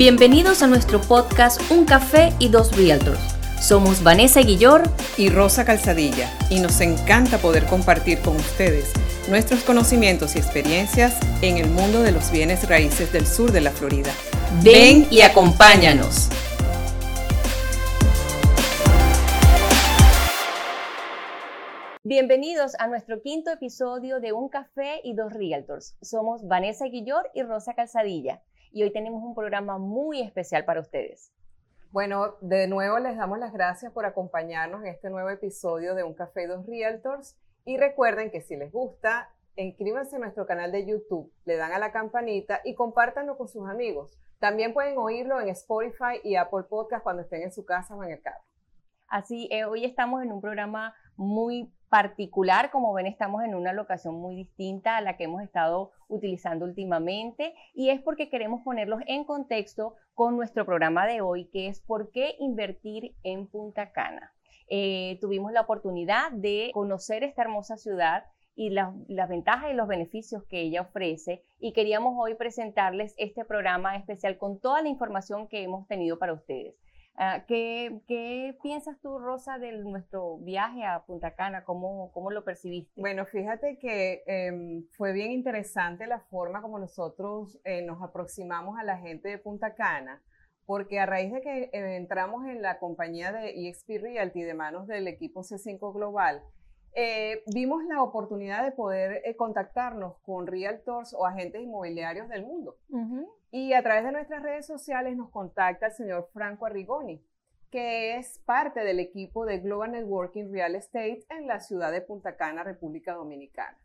Bienvenidos a nuestro podcast Un Café y Dos Realtors. Somos Vanessa Guillor y Rosa Calzadilla y nos encanta poder compartir con ustedes nuestros conocimientos y experiencias en el mundo de los bienes raíces del sur de la Florida. Ven y acompáñanos. Bienvenidos a nuestro quinto episodio de Un Café y Dos Realtors. Somos Vanessa Guillor y Rosa Calzadilla y hoy tenemos un programa muy especial para ustedes. Bueno, de nuevo les damos las gracias por acompañarnos en este nuevo episodio de Un Café y Dos Realtors y recuerden que si les gusta, inscríbanse en nuestro canal de YouTube, le dan a la campanita y compártanlo con sus amigos. También pueden oírlo en Spotify y Apple Podcast cuando estén en su casa o en el carro. Así, eh, hoy estamos en un programa muy particular, como ven, estamos en una locación muy distinta a la que hemos estado utilizando últimamente y es porque queremos ponerlos en contexto con nuestro programa de hoy, que es por qué invertir en Punta Cana. Eh, tuvimos la oportunidad de conocer esta hermosa ciudad y las ventajas y los beneficios que ella ofrece y queríamos hoy presentarles este programa especial con toda la información que hemos tenido para ustedes. Ah, ¿qué, piensas tú, Rosa, de nuestro viaje a Punta Cana? ¿Cómo, cómo lo percibiste? Bueno, fíjate que em, fue bien interesante la forma como nosotros eh, nos aproximamos a la gente de Punta Cana, porque a raíz de que eh, entramos en la compañía de EXP Realty de manos del equipo C5 Global, eh, vimos la oportunidad de poder contactarnos con realtors o agentes inmobiliarios del mundo. Y a través de nuestras redes sociales nos contacta el señor Franco Arrigoni, que es parte del equipo de Global Networking Real Estate en la ciudad de Punta Cana, República Dominicana.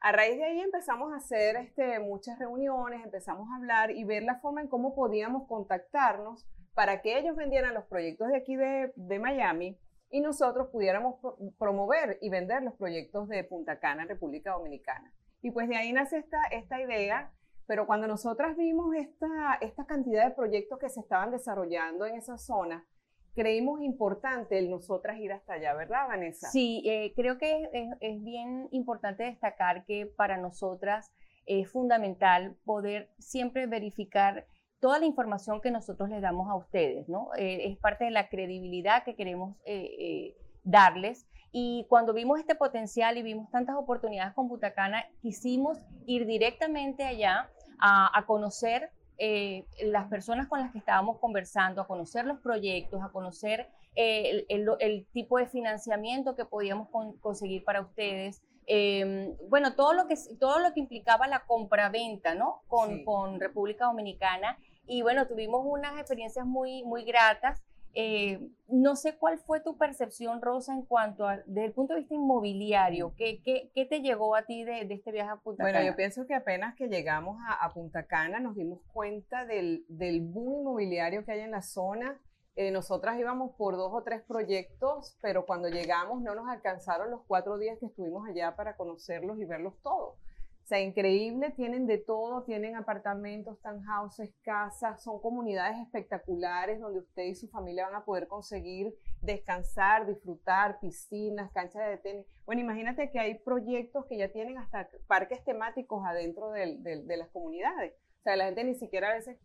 A raíz de ahí empezamos a hacer este, muchas reuniones, empezamos a hablar y ver la forma en cómo podíamos contactarnos para que ellos vendieran los proyectos de aquí de, Miami y nosotros pudiéramos promover y vender los proyectos de Punta Cana, República Dominicana. Y pues de ahí nace esta, esta idea pero cuando nosotras vimos esta, esta cantidad de proyectos que se estaban desarrollando en esa zona, creímos importante el nosotras ir hasta allá, ¿verdad, Vanessa? Sí, eh, creo que es, es, bien importante destacar que para nosotras es fundamental poder siempre verificar toda la información que nosotros les damos a ustedes, ¿no? Eh, es parte de la credibilidad que queremos eh, darles. Y cuando vimos este potencial y vimos tantas oportunidades con Butacana, quisimos ir directamente allá a, conocer eh, las personas con las que estábamos conversando, a conocer los proyectos, a conocer eh, el, tipo de financiamiento que podíamos conseguir para ustedes. Em, bueno, todo lo, que, todo lo que implicaba la compraventa, ¿no? Con, con República Dominicana. Y bueno, tuvimos unas experiencias muy, muy gratas. Eh, no sé cuál fue tu percepción, Rosa, en cuanto a, desde el punto de vista inmobiliario, ¿qué, qué, te llegó a ti de, este viaje a Punta Cana? Bueno, yo pienso que apenas que llegamos a, Punta Cana nos dimos cuenta del, del, boom inmobiliario que hay en la zona. Eh, nosotras íbamos por dos o tres proyectos, pero cuando llegamos no nos alcanzaron los cuatro días que estuvimos allá para conocerlos y verlos todos. O sea, increíble, tienen de todo, tienen apartamentos, townhouses, casas, son comunidades espectaculares donde usted y su familia van a poder conseguir descansar, disfrutar, piscinas, canchas de tenis. Bueno, imagínate que hay proyectos que ya tienen hasta parques temáticos adentro de las comunidades. O sea, la gente ni siquiera a veces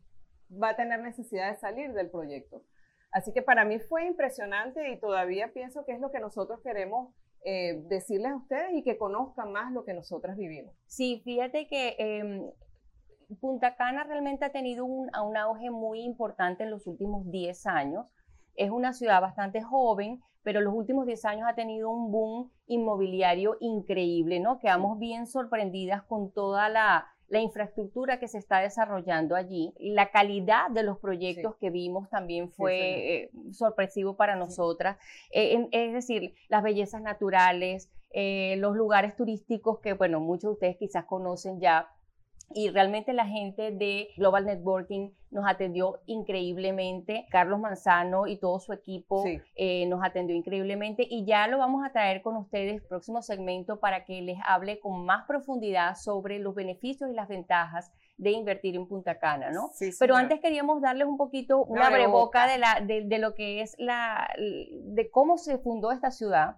va a tener necesidad de salir del proyecto. Así que para mí fue impresionante y todavía pienso que es lo que nosotros queremos eh, decirles a ustedes y que conozcan más lo que nosotras vivimos. Sí, fíjate que em, Punta Cana realmente ha tenido un, un, auge muy importante en los últimos 10 años. Es una ciudad bastante joven, pero los últimos 10 años ha tenido un boom inmobiliario increíble, ¿no? Quedamos bien sorprendidas con toda la, la infraestructura que se está desarrollando allí, la calidad de los proyectos que vimos también fue eh, sorpresivo para nosotras, eh, es decir, las bellezas naturales, eh, los lugares turísticos que, bueno, muchos de ustedes quizás conocen ya, y realmente la gente de Global Networking nos atendió increíblemente. Carlos Manzano y todo su equipo eh, nos atendió increíblemente y ya lo vamos a traer con ustedes próximo segmento para que les hable con más profundidad sobre los beneficios y las ventajas de invertir en Punta Cana, ¿no? Pero antes queríamos darles un poquito una breboca de, la, de lo que es la, de cómo se fundó esta ciudad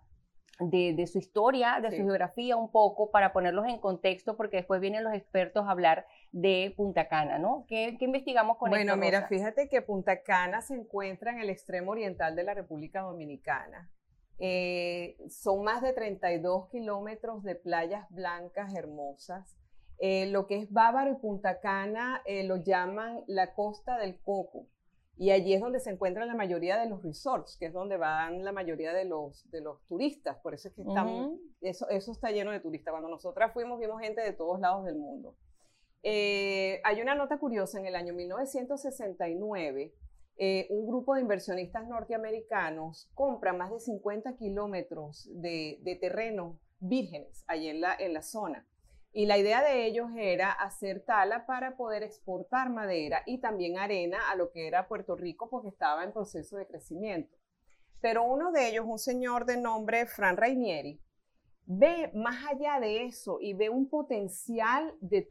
de, su historia, de su geografía un poco, para ponerlos en contexto, porque después vienen los expertos a hablar de Punta Cana, ¿no? ¿Qué, investigamos con Bueno, mira, fíjate que Punta Cana se encuentra en el extremo oriental de la República Dominicana. Eh, son más de 32 kilómetros de playas blancas hermosas. Eh, lo que es Bávaro y Punta Cana eh, lo llaman la costa del coco. Y allí es donde se encuentran la mayoría de los resorts, que es donde van la mayoría de los, de los turistas. Por eso es que estamos, eso, eso está lleno de turistas. Cuando nosotras fuimos, vimos gente de todos lados del mundo. Eh, hay una nota curiosa, en el año 1969, eh, un grupo de inversionistas norteamericanos compra más de 50 kilómetros de, de terreno vírgenes allí en la, en la zona. Y la idea de ellos era hacer tala para poder exportar madera y también arena a lo que era Puerto Rico porque estaba en proceso de crecimiento. Pero uno de ellos, un señor de nombre Fran Rainieri, ve más allá de eso y ve un potencial de,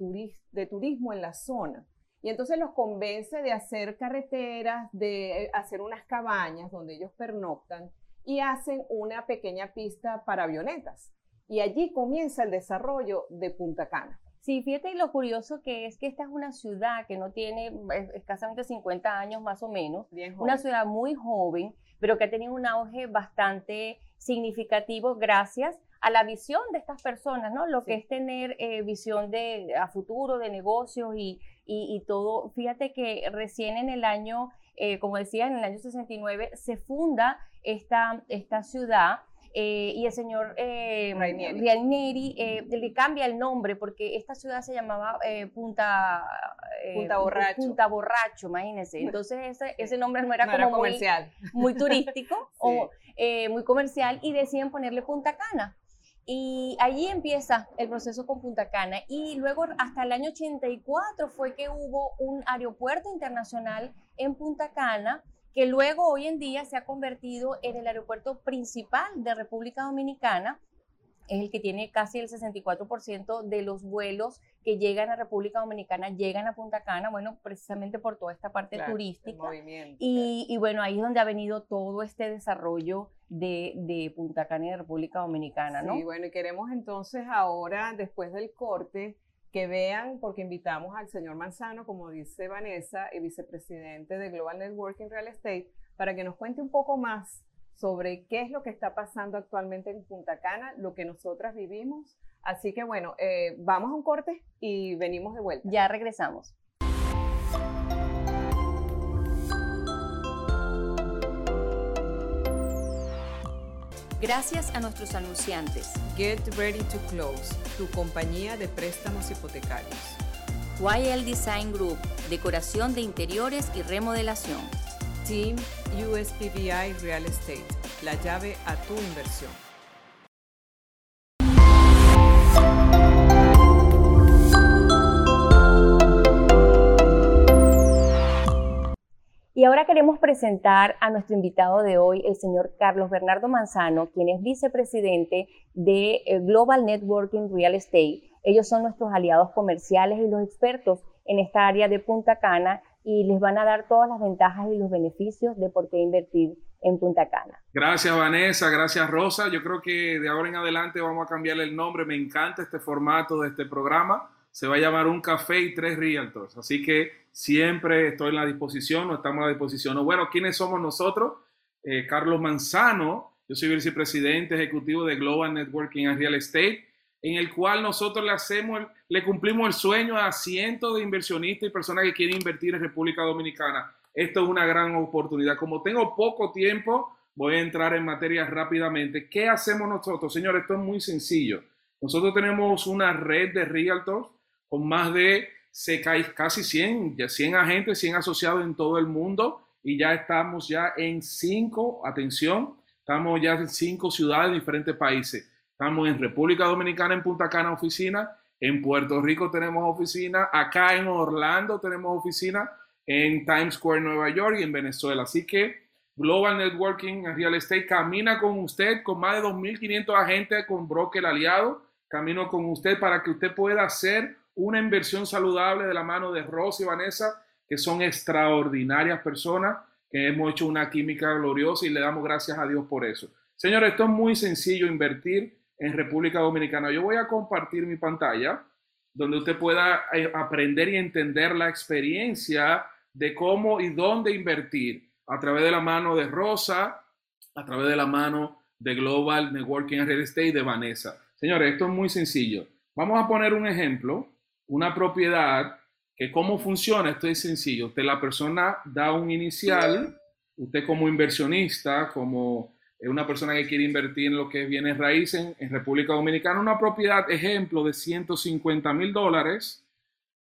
de turismo en la zona. Y entonces los convence de hacer carreteras, de eh, hacer unas cabañas donde ellos pernoctan y hacen una pequeña pista para avionetas y allí comienza el desarrollo de Punta Cana. Sí, fíjate lo curioso que es que esta es una ciudad que no tiene escasamente 50 años más o menos, una ciudad muy joven, pero que ha tenido un auge bastante significativo gracias a la visión de estas personas, ¿no? Lo que es tener eh, visión de a futuro, de negocios y, y, todo. Fíjate que recién en el año, eh, como decía, en el año 69 se funda esta, esta ciudad eh, y el señor eh, Rainieri, eh, le cambia el nombre porque esta ciudad se llamaba eh, Punta, Punta Borracho. Punta Borracho, imagínense. Entonces ese, ese nombre no era como comercial. Muy, turístico o muy comercial y deciden ponerle Punta Cana. Y allí empieza el proceso con Punta Cana. Y luego hasta el año 84 fue que hubo un aeropuerto internacional en Punta Cana que luego hoy en día se ha convertido en el aeropuerto principal de República Dominicana, es el que tiene casi el 64% de los vuelos que llegan a República Dominicana, llegan a Punta Cana, bueno, precisamente por toda esta parte turística. Y, y, bueno, ahí es donde ha venido todo este desarrollo de, de, Punta Cana y de República Dominicana, ¿no? Sí, bueno, y queremos entonces ahora, después del corte, que vean, porque invitamos al señor Manzano, como dice Vanessa, el vicepresidente de Global Networking Real Estate, para que nos cuente un poco más sobre qué es lo que está pasando actualmente en Punta Cana, lo que nosotras vivimos. Así que bueno, eh, vamos a un corte y venimos de vuelta. Ya regresamos. Gracias a nuestros anunciantes. Get Ready to Close, tu compañía de préstamos hipotecarios. YL Design Group, decoración de interiores y remodelación. Team USPVI Real Estate, la llave a tu inversión. Y ahora queremos presentar a nuestro invitado de hoy, el señor Carlos Bernardo Manzano, quien es vicepresidente de eh, Global Networking Real Estate. Ellos son nuestros aliados comerciales y los expertos en esta área de Punta Cana y les van a dar todas las ventajas y los beneficios de por qué invertir en Punta Cana. Gracias Vanessa, gracias Rosa. Yo creo que de ahora en adelante vamos a cambiarle el nombre. Me encanta este formato de este programa. Se va a llamar Un Café y Tres Realtors. Así que Siempre estoy en la disposición, no estamos a disposición. Bueno, ¿quiénes somos nosotros? Eh, Carlos Manzano, yo soy vicepresidente ejecutivo de Global Networking and Real Estate, en el cual nosotros le hacemos, le cumplimos el sueño a cientos de inversionistas y personas que quieren invertir en República Dominicana. Esto es una gran oportunidad. Como tengo poco tiempo, voy a entrar en materia rápidamente. ¿Qué hacemos nosotros? Señores, esto es muy sencillo. Nosotros tenemos una red de realtors con más de casi 100, ya 100 agentes, 100 asociados en todo el mundo y ya estamos ya en cinco, atención, estamos ya en cinco ciudades de diferentes países. Estamos en República Dominicana, en Punta Cana, oficina, en Puerto Rico tenemos oficina, acá en Orlando tenemos oficina, en Times Square, Nueva York y en Venezuela. Así que Global Networking Real Estate camina con usted, con más de 2.500 agentes, con broker aliado, camino con usted para que usted pueda hacer una inversión saludable de la mano de Ross y Vanessa, que son extraordinarias personas, que hemos hecho una química gloriosa y le damos gracias a Dios por eso. Señores, esto es muy sencillo, invertir en República Dominicana. Yo voy a compartir mi pantalla donde usted pueda eh, aprender y entender la experiencia de cómo y dónde invertir a través de la mano de Rosa, a través de la mano de Global Networking Real Estate de Vanessa. Señores, esto es muy sencillo. Vamos a poner un ejemplo, una propiedad que cómo funciona, esto es sencillo. Usted, la persona da un inicial, usted como inversionista, como eh, una persona que quiere invertir en lo que viene raíces en, República Dominicana, una propiedad, ejemplo, de 150 mil dólares,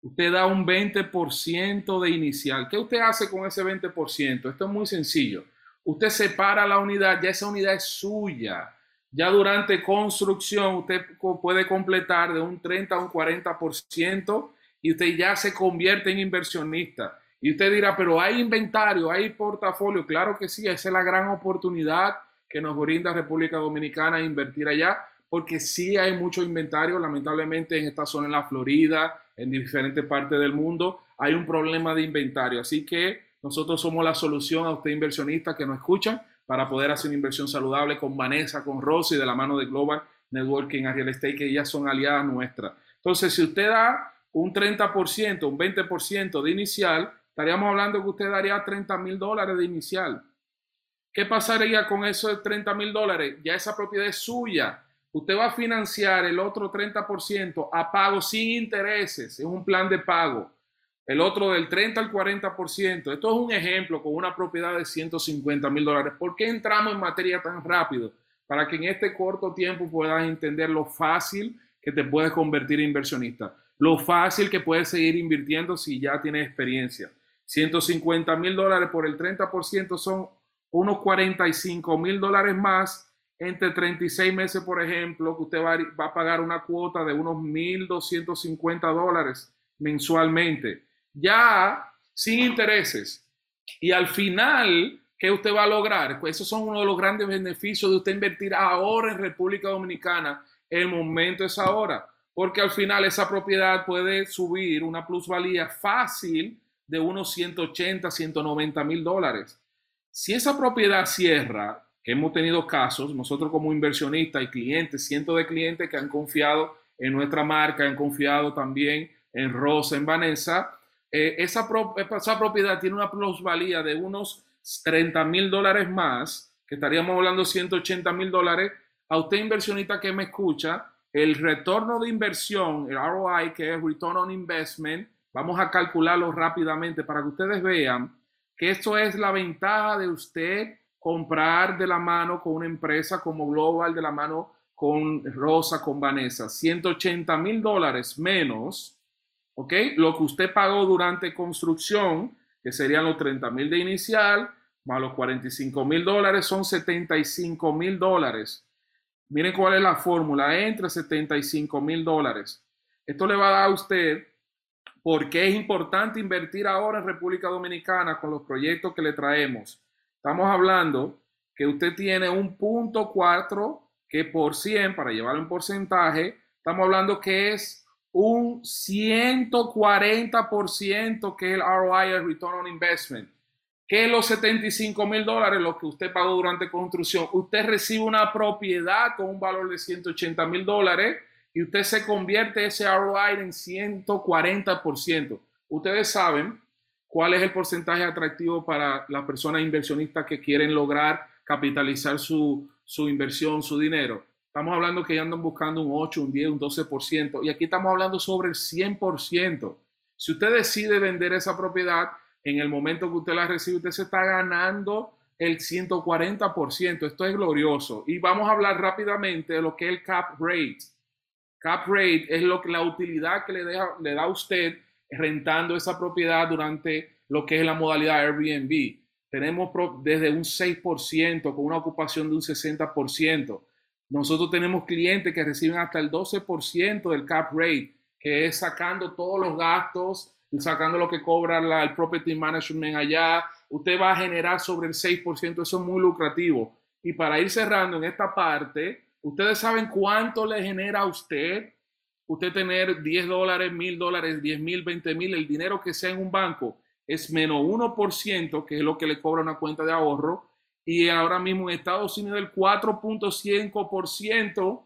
usted da un 20% de inicial. ¿Qué usted hace con ese 20%? Esto es muy sencillo. Usted separa la unidad, ya esa unidad es suya. Ya durante construcción usted puede completar de un 30 a un 40% y usted ya se convierte en inversionista. Y usted dirá, pero hay inventario, hay portafolio. Claro que sí, esa es la gran oportunidad que nos brinda República Dominicana invertir allá, porque sí hay mucho inventario, lamentablemente en esta zona, en la Florida, en diferentes partes del mundo, hay un problema de inventario. Así que nosotros somos la solución a usted inversionista que nos escucha para poder hacer una inversión saludable con Vanessa, con Rosy, de la mano de Global Networking a Real Estate, que ellas son aliadas nuestras. Entonces, si usted da un 30%, un 20% de inicial, estaríamos hablando que usted daría 30 mil dólares de inicial. ¿Qué pasaría con esos 30 mil dólares? Ya esa propiedad es suya. Usted va a financiar el otro 30% a pago sin intereses. Es un plan de pago. El otro del 30 al 40%. Esto es un ejemplo con una propiedad de 150 mil dólares. ¿Por qué entramos en materia tan rápido? Para que en este corto tiempo puedas entender lo fácil que te puedes convertir en inversionista. Lo fácil que puedes seguir invirtiendo si ya tienes experiencia. 150 mil dólares por el 30% son unos 45 mil dólares más entre 36 meses, por ejemplo, que usted va, a pagar una cuota de unos 1.250 dólares mensualmente, ya sin intereses. Y al final, ¿qué usted va a lograr? Pues esos son uno de los grandes beneficios de usted invertir ahora en República Dominicana. El momento es ahora, porque al final esa propiedad puede subir una plusvalía fácil de unos 180, 190 mil dólares. Si esa propiedad cierra, que hemos tenido casos, nosotros como inversionistas y clientes, cientos de clientes que han confiado en nuestra marca, han confiado también en Rosa, en Vanessa, eh, esa, esa propiedad tiene una plusvalía de unos 30 mil dólares más, que estaríamos hablando 180 mil dólares. A usted inversionista que me escucha, el retorno de inversión, el ROI, que es Return on Investment, vamos a calcularlo rápidamente para que ustedes vean que esto es la ventaja de usted comprar de la mano con una empresa como Global, de la mano con Rosa, con Vanessa, 180 mil dólares menos, ¿ok? Lo que usted pagó durante construcción, que serían los 30 mil de inicial, más los 45 mil dólares, son 75 mil dólares. Miren cuál es la fórmula, entre 75 mil dólares. Esto le va a dar a usted ¿Por qué es importante invertir ahora en República Dominicana con los proyectos que le traemos? Estamos hablando que usted tiene un punto cuatro que por 100, para llevarlo en porcentaje, estamos hablando que es un 140% que el ROI, el Return on Investment. Que los 75 mil dólares, lo que usted pagó durante construcción, usted recibe una propiedad con un valor de 180 mil dólares y usted se convierte ese ROI en 140%. Ustedes saben cuál es el porcentaje atractivo para las personas inversionistas que quieren lograr capitalizar su, su inversión, su dinero. Estamos hablando que ya andan buscando un 8, un 10, un 12%. Y aquí estamos hablando sobre el 100%. Si usted decide vender esa propiedad, en el momento que usted la recibe, usted se está ganando el 140%. Esto es glorioso. Y vamos a hablar rápidamente de lo que es el cap rate. Cap rate es lo que la utilidad que le, deja, le da a usted rentando esa propiedad durante lo que es la modalidad Airbnb. Tenemos desde un 6% con una ocupación de un 60%. Nosotros tenemos clientes que reciben hasta el 12% del cap rate, que es sacando todos los gastos, sacando lo que cobra el property management allá. Usted va a generar sobre el 6%, eso es muy lucrativo. Y para ir cerrando en esta parte, Ustedes saben cuánto le genera a usted usted tener 10 dólares, mil dólares, 10 mil, 20 mil, el dinero que sea en un banco es menos 1%, que es lo que le cobra una cuenta de ahorro, y ahora mismo en Estados Unidos el 4.5%,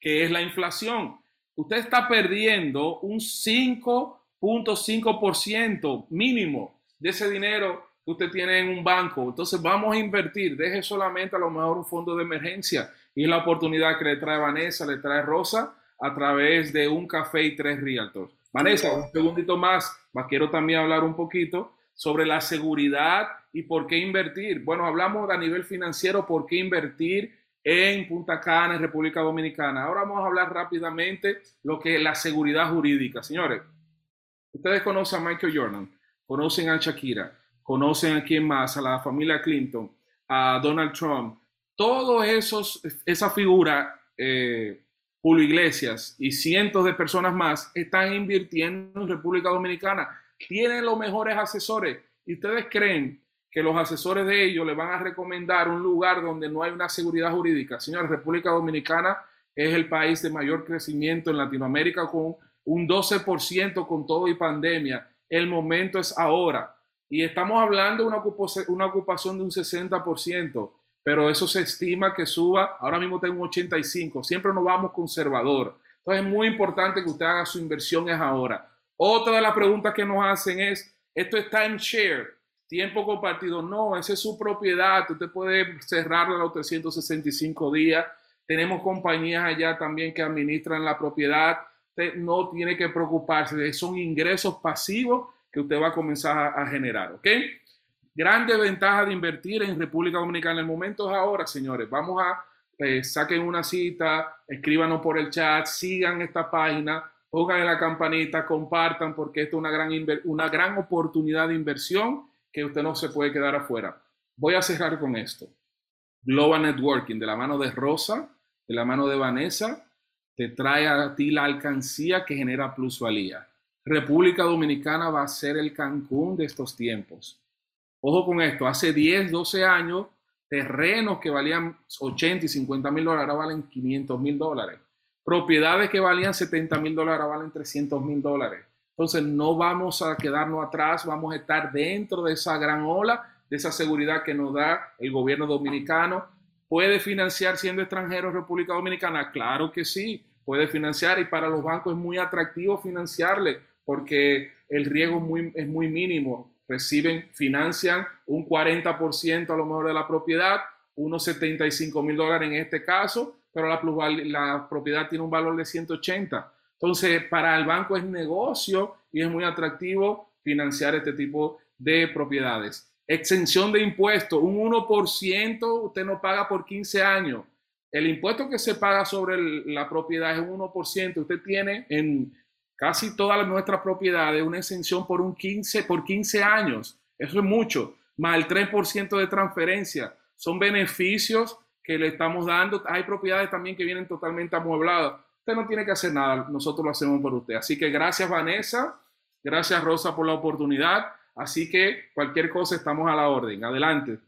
que es la inflación. usted está perdiendo un 5.5% mínimo de ese dinero que usted tiene en un banco. Entonces vamos a invertir, deje solamente a lo mejor un fondo de emergencia y la oportunidad que le trae Vanessa, le trae Rosa a través de un café y tres realtors. Vanessa, un segundito más, quiero también hablar un poquito sobre la seguridad y por qué invertir. Bueno, hablamos a nivel financiero, por qué invertir en Punta Cana, en República Dominicana. Ahora vamos a hablar rápidamente lo que es la seguridad jurídica. Señores, ustedes conocen a Michael Jordan, conocen a Shakira, conocen a quién más, a la familia Clinton, a Donald Trump. Todos esos, esa figura, eh, Iglesias y cientos de personas más están invirtiendo en República Dominicana. Tienen los mejores asesores. ¿Y ustedes creen que los asesores de ellos le van a recomendar un lugar donde no hay una seguridad jurídica? Señores, República Dominicana es el país de mayor crecimiento en Latinoamérica con un 12% con todo y pandemia. El momento es ahora. Y estamos hablando de una ocupación de un 60% pero eso se estima que suba. Ahora mismo tengo un 85. Siempre nos vamos conservador. Entonces es muy importante que usted haga su inversión es ahora. Otra de las preguntas que nos hacen es, ¿esto es timeshare? Tiempo compartido. No, esa es su propiedad. Usted puede cerrarla los 365 días. Tenemos compañías allá también que administran la propiedad. Usted no tiene que preocuparse. Son ingresos pasivos que usted va a comenzar a, generar. ¿Ok? Grande ventaja de invertir en República Dominicana. El momento es ahora, señores. Vamos a, eh, saquen una cita, escríbanos por el chat, sigan esta página, pongan la campanita, compartan, porque esto es una gran, una gran oportunidad de inversión que usted no se puede quedar afuera. Voy a cerrar con esto. Global Networking, de la mano de Rosa, de la mano de Vanessa, te trae a ti la alcancía que genera plusvalía. República Dominicana va a ser el Cancún de estos tiempos. Ojo con esto, hace 10, 12 años, terrenos que valían 80 y 50 mil dólares ahora valen 500 mil dólares. Propiedades que valían 70 mil dólares ahora valen 300 mil dólares. Entonces no vamos a quedarnos atrás, vamos a estar dentro de esa gran ola, de esa seguridad que nos da el gobierno dominicano. ¿Puede financiar siendo extranjero República Dominicana? Claro que sí, puede financiar y para los bancos es muy atractivo financiarle porque el riesgo es muy mínimo reciben, financian un 40% a lo mejor de la propiedad, unos 75 mil dólares en este caso, pero la, la propiedad tiene un valor de 180. Entonces, para el banco es negocio y es muy atractivo financiar este tipo de propiedades. Exención de impuestos, un 1% usted no paga por 15 años. El impuesto que se paga sobre la propiedad es un 1%. Usted tiene en casi todas nuestras propiedades una exención por un 15, por 15 años. Eso es mucho, más el 3% de transferencia. Son beneficios que le estamos dando. Hay propiedades también que vienen totalmente amuebladas. Usted no tiene que hacer nada, nosotros lo hacemos por usted. Así que gracias Vanessa, gracias Rosa por la oportunidad. Así que cualquier cosa estamos a la orden. Adelante.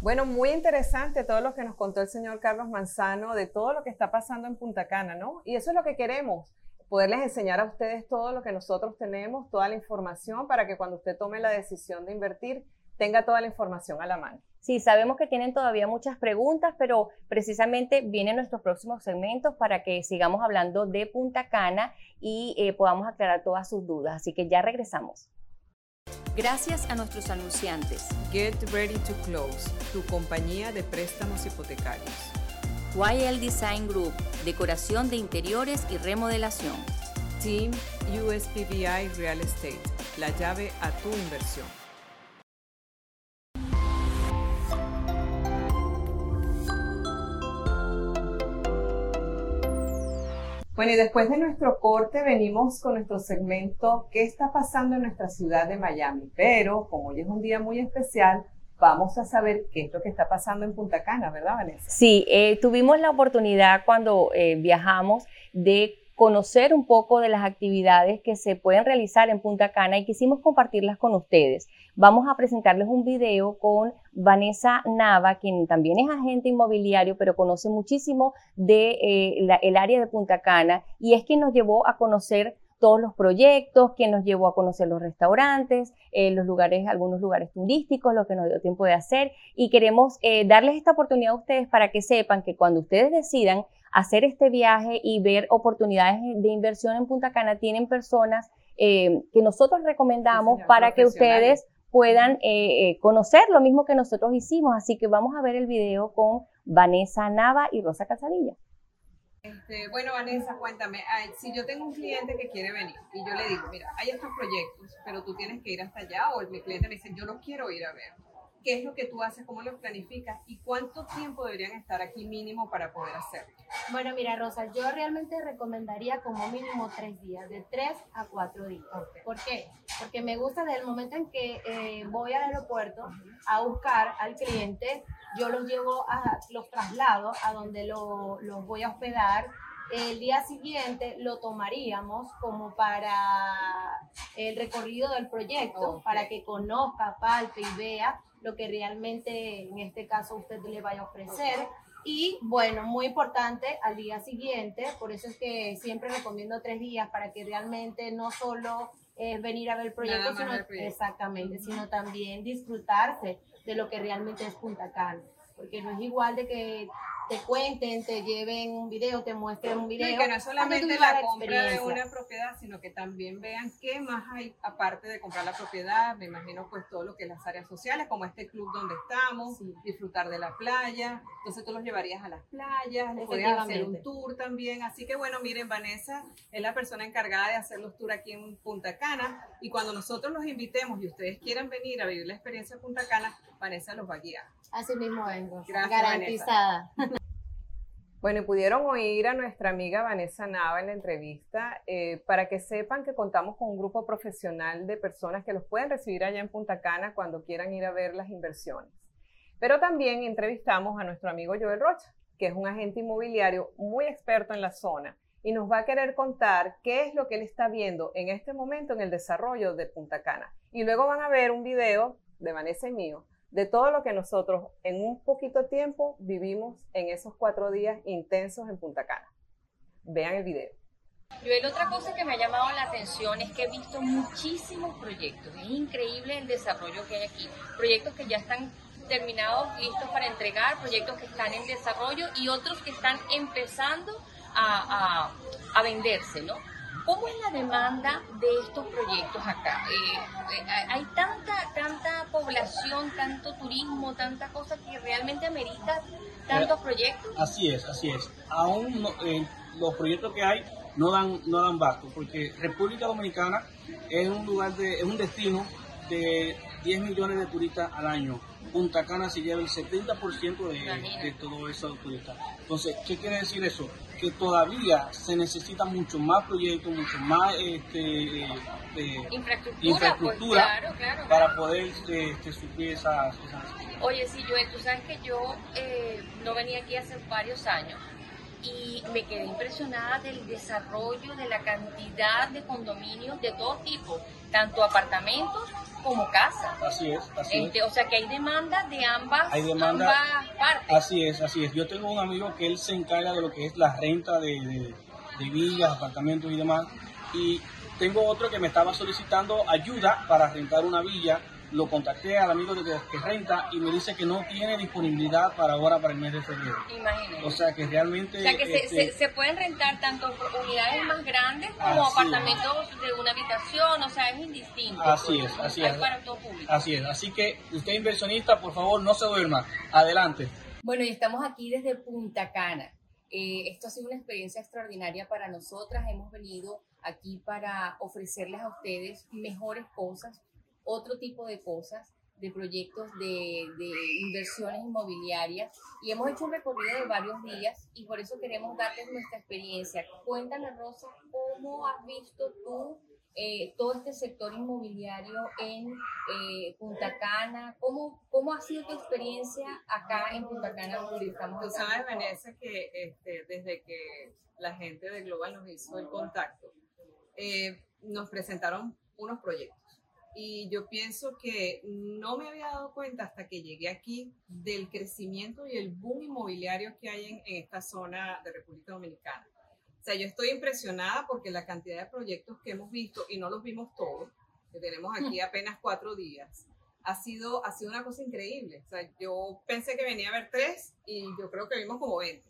Bueno, muy interesante todo lo que nos contó el señor Carlos Manzano de todo lo que está pasando en Punta Cana, ¿no? Y eso es lo que queremos, poderles enseñar a ustedes todo lo que nosotros tenemos, toda la información para que cuando usted tome la decisión de invertir tenga toda la información a la mano. Sí, sabemos que tienen todavía muchas preguntas, pero precisamente vienen nuestros próximos segmentos para que sigamos hablando de Punta Cana y eh, podamos aclarar todas sus dudas. Así que ya regresamos. Gracias a nuestros anunciantes. Get Ready to Close, tu compañía de préstamos hipotecarios. YL Design Group, decoración de interiores y remodelación. Team USPBI Real Estate, la llave a tu inversión. Bueno, y después de nuestro corte venimos con nuestro segmento ¿Qué está pasando en nuestra ciudad de Miami? Pero como hoy es un día muy especial, vamos a saber qué es lo que está pasando en Punta Cana, ¿verdad, Vanessa? Sí, eh, tuvimos la oportunidad cuando eh, viajamos de conocer un poco de las actividades que se pueden realizar en Punta Cana y quisimos compartirlas con ustedes. Vamos a presentarles un video con Vanessa Nava, quien también es agente inmobiliario, pero conoce muchísimo del de, eh, área de Punta Cana y es quien nos llevó a conocer todos los proyectos, que nos llevó a conocer los restaurantes, eh, los lugares, algunos lugares turísticos, lo que nos dio tiempo de hacer. Y queremos eh, darles esta oportunidad a ustedes para que sepan que cuando ustedes decidan hacer este viaje y ver oportunidades de inversión en Punta Cana, tienen personas eh, que nosotros recomendamos para que ustedes puedan eh, conocer lo mismo que nosotros hicimos. Así que vamos a ver el video con Vanessa Nava y Rosa Casadilla. Este, bueno, Vanessa, cuéntame, si yo tengo un cliente que quiere venir y yo le digo, mira, hay estos proyectos, pero tú tienes que ir hasta allá, o mi cliente me dice, yo los quiero ir a ver. ¿Qué es lo que tú haces? ¿Cómo los planificas? ¿Y cuánto tiempo deberían estar aquí mínimo para poder hacerlo? Bueno, mira, Rosa, yo realmente recomendaría como mínimo tres días, de tres a cuatro días. ¿Por qué? Porque me gusta desde el momento en que eh, voy al aeropuerto a buscar al cliente, yo los llevo a los traslados a donde lo, los voy a hospedar. El día siguiente lo tomaríamos como para el recorrido del proyecto, para que conozca, palpe y vea lo que realmente en este caso usted le vaya a ofrecer. Y bueno, muy importante al día siguiente, por eso es que siempre recomiendo tres días para que realmente no solo es venir a ver el proyecto, sino, exactamente, sino también disfrutarse de lo que realmente es Punta Cana, porque no es igual de que te cuenten, te lleven un video, te muestren un video. y que no es solamente la, compra de una propiedad, sino que también vean qué más hay aparte de comprar la propiedad. Me imagino pues todo lo que es las áreas sociales, como este club donde estamos, disfrutar de la playa. Entonces tú los llevarías a las playas, les podrías hacer un tour también. Así que bueno, miren, Vanessa es la persona encargada de hacer los tours aquí en Punta Cana. Y cuando nosotros los invitemos y ustedes quieran venir a vivir la experiencia de Punta Cana, Vanessa los va a guiar. Así mismo vengo. Gracias, Garantizada. Bueno, y pudieron oír a nuestra amiga Vanessa Nava en la entrevista eh, para que sepan que contamos con un grupo profesional de personas que los pueden recibir allá en Punta Cana cuando quieran ir a ver las inversiones. Pero también entrevistamos a nuestro amigo Joel Rocha, que es un agente inmobiliario muy experto en la zona y nos va a querer contar qué es lo que él está viendo en este momento en el desarrollo de Punta Cana. Y luego van a ver un video de Vanessa y mío de todo lo que nosotros en un poquito tiempo vivimos en esos cuatro días intensos en Punta Cana. Vean el video. Joel, otra cosa que me ha llamado la atención es que he visto muchísimos proyectos. Es increíble el desarrollo que hay aquí. Proyectos que ya están terminados, listos para entregar, proyectos que están en desarrollo y otros que están empezando a, a, a venderse, ¿no? ¿Cómo es la demanda de estos proyectos acá? Eh, eh, hay tanta, tanta población, tanto turismo, tanta cosa que realmente amerita tantos eh, proyectos. Así es, así es. Aún los proyectos que hay no dan, no dan basto, porque República Dominicana es un lugar de, es un destino de 10 millones de turistas al año. Punta Cana se lleva el 70% de, de todo eso turistas. Entonces, ¿qué quiere decir eso? Que todavía se necesita mucho más proyectos, mucho más este, eh, infraestructura, pues, para poder este, suplir esas, Oye, sí, Joel, tú sabes que yo eh, no venía aquí hace varios años y me quedé impresionada del desarrollo, de la cantidad de condominios de todo tipo, tanto apartamentos como casas. Así es, así este, O sea que hay demanda de ambas, hay demanda, partes. Así es, así es. Yo tengo un amigo que él se encarga de lo que es la renta de, de, de villas, apartamentos y demás. Y tengo otro que me estaba solicitando ayuda para rentar una villa lo contacté al amigo de que renta y me dice que no tiene disponibilidad para ahora, para el mes de febrero. Imagínate. O sea que realmente... O sea que se, este, pueden rentar tanto unidades más grandes como apartamentos de una habitación, o sea, es indistinto. Así es, así es. Para todo público. Así es, así que usted inversionista, por favor, no se duerma. Adelante. Bueno, y estamos aquí desde Punta Cana. Eh, esto ha sido una experiencia extraordinaria para nosotras. Hemos venido aquí para ofrecerles a ustedes mejores cosas, otro tipo de cosas, de proyectos de, inversiones inmobiliarias y hemos hecho un recorrido de varios días y por eso queremos darles nuestra experiencia. Cuéntame, Rosa, ¿cómo has visto tú eh, todo este sector inmobiliario en eh, Punta Cana? ¿Cómo, ¿Cómo ha sido tu experiencia acá en Punta Cana donde estamos? Tú sabes, Vanessa, que este, desde que la gente de Global nos hizo el contacto, eh, nos presentaron unos proyectos y yo pienso que no me había dado cuenta hasta que llegué aquí del crecimiento y el boom inmobiliario que hay en, esta zona de República Dominicana. O sea, yo estoy impresionada porque la cantidad de proyectos que hemos visto, y no los vimos todos, que tenemos aquí apenas cuatro días, ha sido, ha sido una cosa increíble. O sea, yo pensé que venía a ver tres y yo creo que vimos como 20.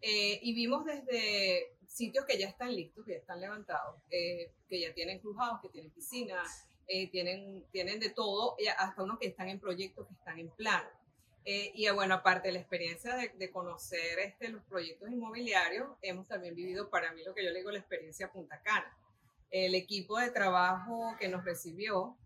Eh, y vimos desde sitios que ya están listos, que ya están levantados, eh, que ya tienen clubhouse, que tienen piscina, eh, tienen, tienen de todo, hasta unos que están en proyectos, que están en plan. y bueno, aparte de la experiencia de, de, conocer este, los proyectos inmobiliarios, hemos también vivido para mí lo que yo le digo la experiencia Punta Cana. El equipo de trabajo que nos recibió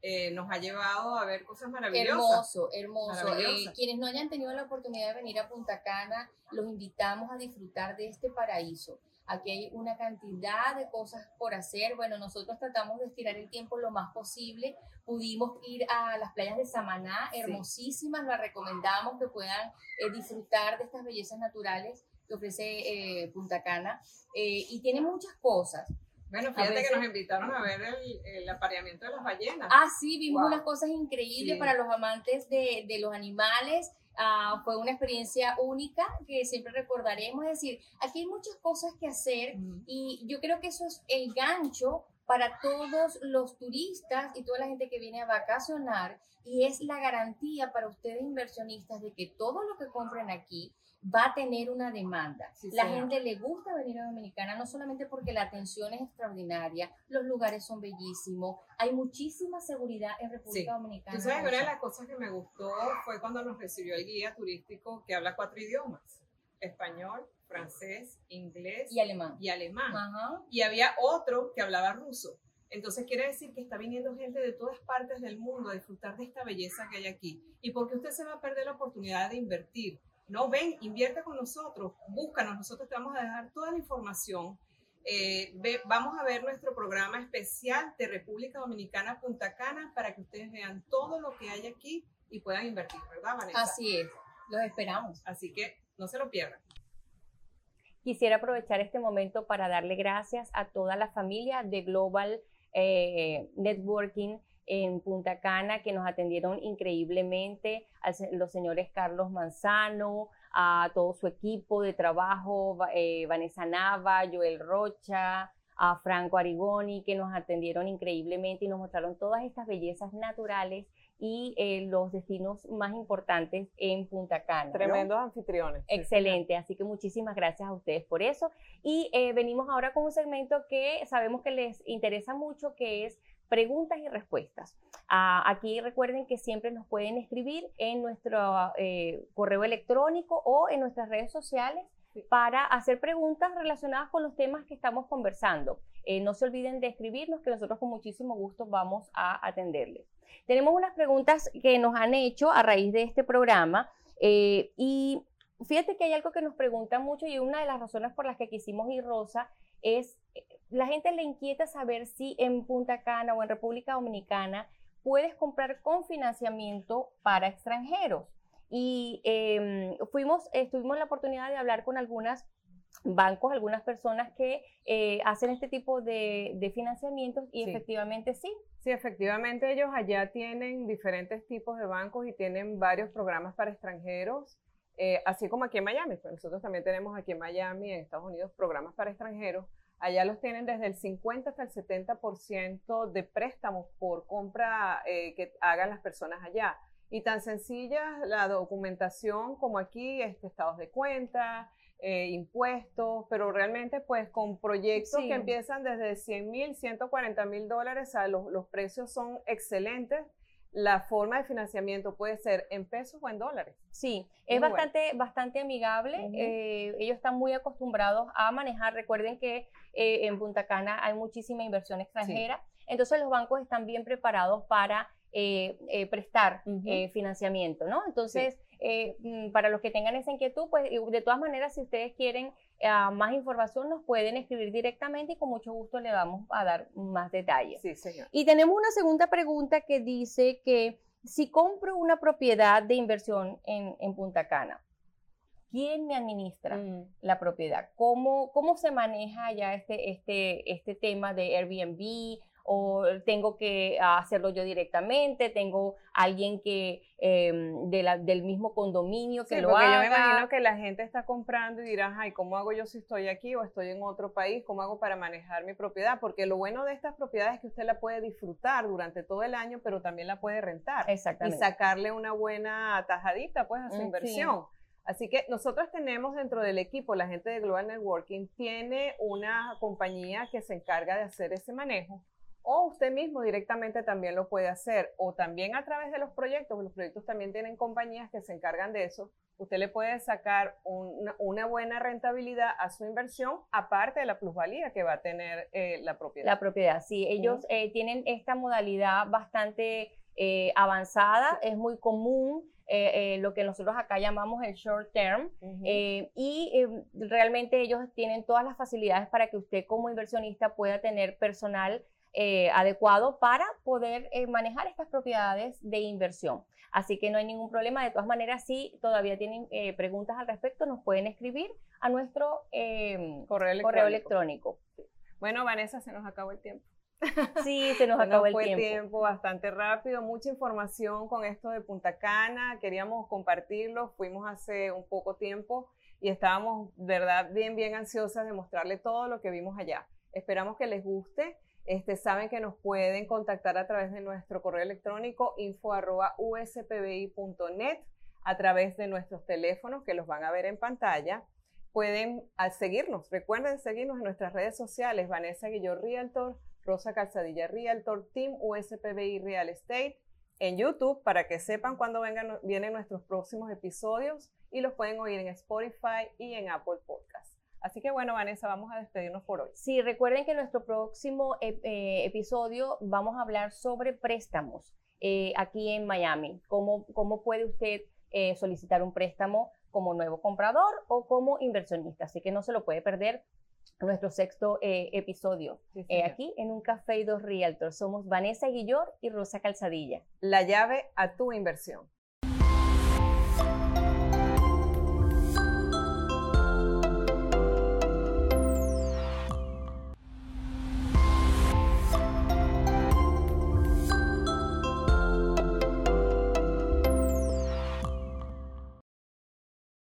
eh, nos ha llevado a ver cosas maravillosas. Hermoso, hermoso. Eh, quienes no hayan tenido la oportunidad de venir a Punta Cana, los invitamos a disfrutar de este paraíso. Aquí hay una cantidad de cosas por hacer. Bueno, nosotros tratamos de estirar el tiempo lo más posible. Pudimos ir a las playas de Samaná, hermosísimas, las recomendamos que puedan eh, disfrutar de estas bellezas naturales que ofrece Punta Cana. y tiene muchas cosas. Bueno, fíjate que nos invitaron a ver el, apareamiento de las ballenas. Ah, sí, vimos unas cosas increíbles para los amantes de, de los animales. Ah, fue una experiencia única que siempre recordaremos. Es decir, aquí hay muchas cosas que hacer y yo creo que eso es el gancho para todos los turistas y toda la gente que viene a vacacionar y es la garantía para ustedes inversionistas de que todo lo que compren aquí va a tener una demanda. la gente le gusta venir a Dominicana no solamente porque la atención es extraordinaria, los lugares son bellísimos, hay muchísima seguridad en República Dominicana. Tú sabes, una de las cosas que me gustó fue cuando nos recibió el guía turístico que habla cuatro idiomas, español, francés, inglés y alemán. Y alemán. Y había otro que hablaba ruso. Entonces quiere decir que está viniendo gente de todas partes del mundo a disfrutar de esta belleza que hay aquí. ¿Y porque usted se va a perder la oportunidad de invertir? No, ven, invierte con nosotros, búscanos, nosotros te vamos a dejar toda la información. Eh, vamos a ver nuestro programa especial de República Dominicana Punta Cana para que ustedes vean todo lo que hay aquí y puedan invertir, ¿verdad, Vanessa? Así es, los esperamos. Así que no se lo pierdan. Quisiera aprovechar este momento para darle gracias a toda la familia de Global eh, Networking en Punta Cana que nos atendieron increíblemente, a los señores Carlos Manzano, a todo su equipo de trabajo, eh, Vanessa Nava, Joel Rocha, a Franco Arigoni, que nos atendieron increíblemente y nos mostraron todas estas bellezas naturales y eh, los destinos más importantes en Punta Cana. Tremendos anfitriones. Excelente, así que muchísimas gracias a ustedes por eso. Y eh, venimos ahora con un segmento que sabemos que les interesa mucho, que es preguntas y respuestas. Ah, aquí recuerden que siempre nos pueden escribir en nuestro eh, correo electrónico o en nuestras redes sociales para hacer preguntas relacionadas con los temas que estamos conversando. Eh, no se olviden de escribirnos que nosotros con muchísimo gusto vamos a atenderles. Tenemos unas preguntas que nos han hecho a raíz de este programa eh, y fíjate que hay algo que nos preguntan mucho y una de las razones por las que quisimos ir Rosa es la gente le inquieta saber si en Punta Cana o en República Dominicana puedes comprar con financiamiento para extranjeros. Y em, fuimos, tuvimos la oportunidad de hablar con algunos bancos, algunas personas que eh, hacen este tipo de, de financiamientos y efectivamente sí. Sí, efectivamente ellos allá tienen diferentes tipos de bancos y tienen varios programas para extranjeros, eh, así como aquí en Miami. Pues nosotros también tenemos aquí en Miami, en Estados Unidos, programas para extranjeros Allá los tienen desde el 50 hasta el 70% de préstamos por compra eh, que hagan las personas allá. Y tan sencilla la documentación como aquí, este, estados de cuenta, eh, impuestos, pero realmente pues con proyectos que empiezan desde 100 mil, 140 mil dólares, los, los precios son excelentes la forma de financiamiento puede ser en pesos o en dólares. Sí, es bastante, bastante amigable. Eh, ellos están muy acostumbrados a manejar. Recuerden que eh, en Punta Cana hay muchísima inversión extranjera. Entonces los bancos están bien preparados para eh, prestar financiamiento, ¿no? Entonces, mm, para los que tengan esa inquietud, pues de todas maneras, si ustedes quieren más información nos pueden escribir directamente y con mucho gusto le vamos a dar más detalles. Sí, señor. Y tenemos una segunda pregunta que dice que si compro una propiedad de inversión en, en Punta Cana, ¿quién me administra mm. la propiedad? ¿Cómo, ¿Cómo se maneja ya este, este, este tema de Airbnb o tengo que hacerlo yo directamente, tengo alguien que em, del mismo condominio que lo haga. Yo me imagino que la gente está comprando y dirá, ay, ¿cómo hago yo si estoy aquí o estoy en otro país? ¿Cómo hago para manejar mi propiedad? Porque lo bueno de estas propiedades es que usted la puede disfrutar durante todo el año, pero también la puede rentar. Exactamente. Y sacarle una buena tajadita pues a su mm, inversión. Así que nosotros tenemos dentro del equipo, la gente de Global Networking tiene una compañía que se encarga de hacer ese manejo o usted mismo directamente también lo puede hacer, o también a través de los proyectos, los proyectos también tienen compañías que se encargan de eso, usted le puede sacar una, buena rentabilidad a su inversión, aparte de la plusvalía que va a tener eh, la propiedad. La propiedad, sí, ellos eh, tienen esta modalidad bastante eh, avanzada, es muy común. lo que nosotros acá llamamos el short term y realmente ellos tienen todas las facilidades para que usted como inversionista pueda tener personal eh, adecuado para poder eh, manejar estas propiedades de inversión. Así que no hay ningún problema. De todas maneras, si todavía tienen eh, preguntas al respecto, nos pueden escribir a nuestro em, correo electrónico. Bueno, Vanessa, se nos acabó el tiempo. Sí, se nos acabó el fue tiempo. tiempo bastante rápido, mucha información con esto de Punta Cana, queríamos compartirlo, fuimos hace un poco tiempo y estábamos, verdad, bien, bien ansiosas de mostrarle todo lo que vimos allá. Esperamos que les guste. Este, saben que nos pueden contactar a través de nuestro correo electrónico info.uspbi.net, a través de nuestros teléfonos que los van a ver en pantalla. Pueden seguirnos, recuerden seguirnos en nuestras redes sociales, Vanessa Guillor Realtor, Rosa Calzadilla Realtor, Team USPBI Real Estate, en YouTube para que sepan cuándo vengan, vienen nuestros próximos episodios y los pueden oír en Spotify y en Apple Podcasts. Así que bueno, Vanessa, vamos a despedirnos por hoy. Sí, recuerden que en nuestro próximo eh, episodio vamos a hablar sobre préstamos eh, aquí en Miami. ¿Cómo, cómo puede usted eh, solicitar un préstamo como nuevo comprador o como inversionista? Así que no se lo puede perder nuestro sexto episodio aquí en un Café y dos Realtors. Somos Vanessa Guillor y Rosa Calzadilla. La llave a tu inversión.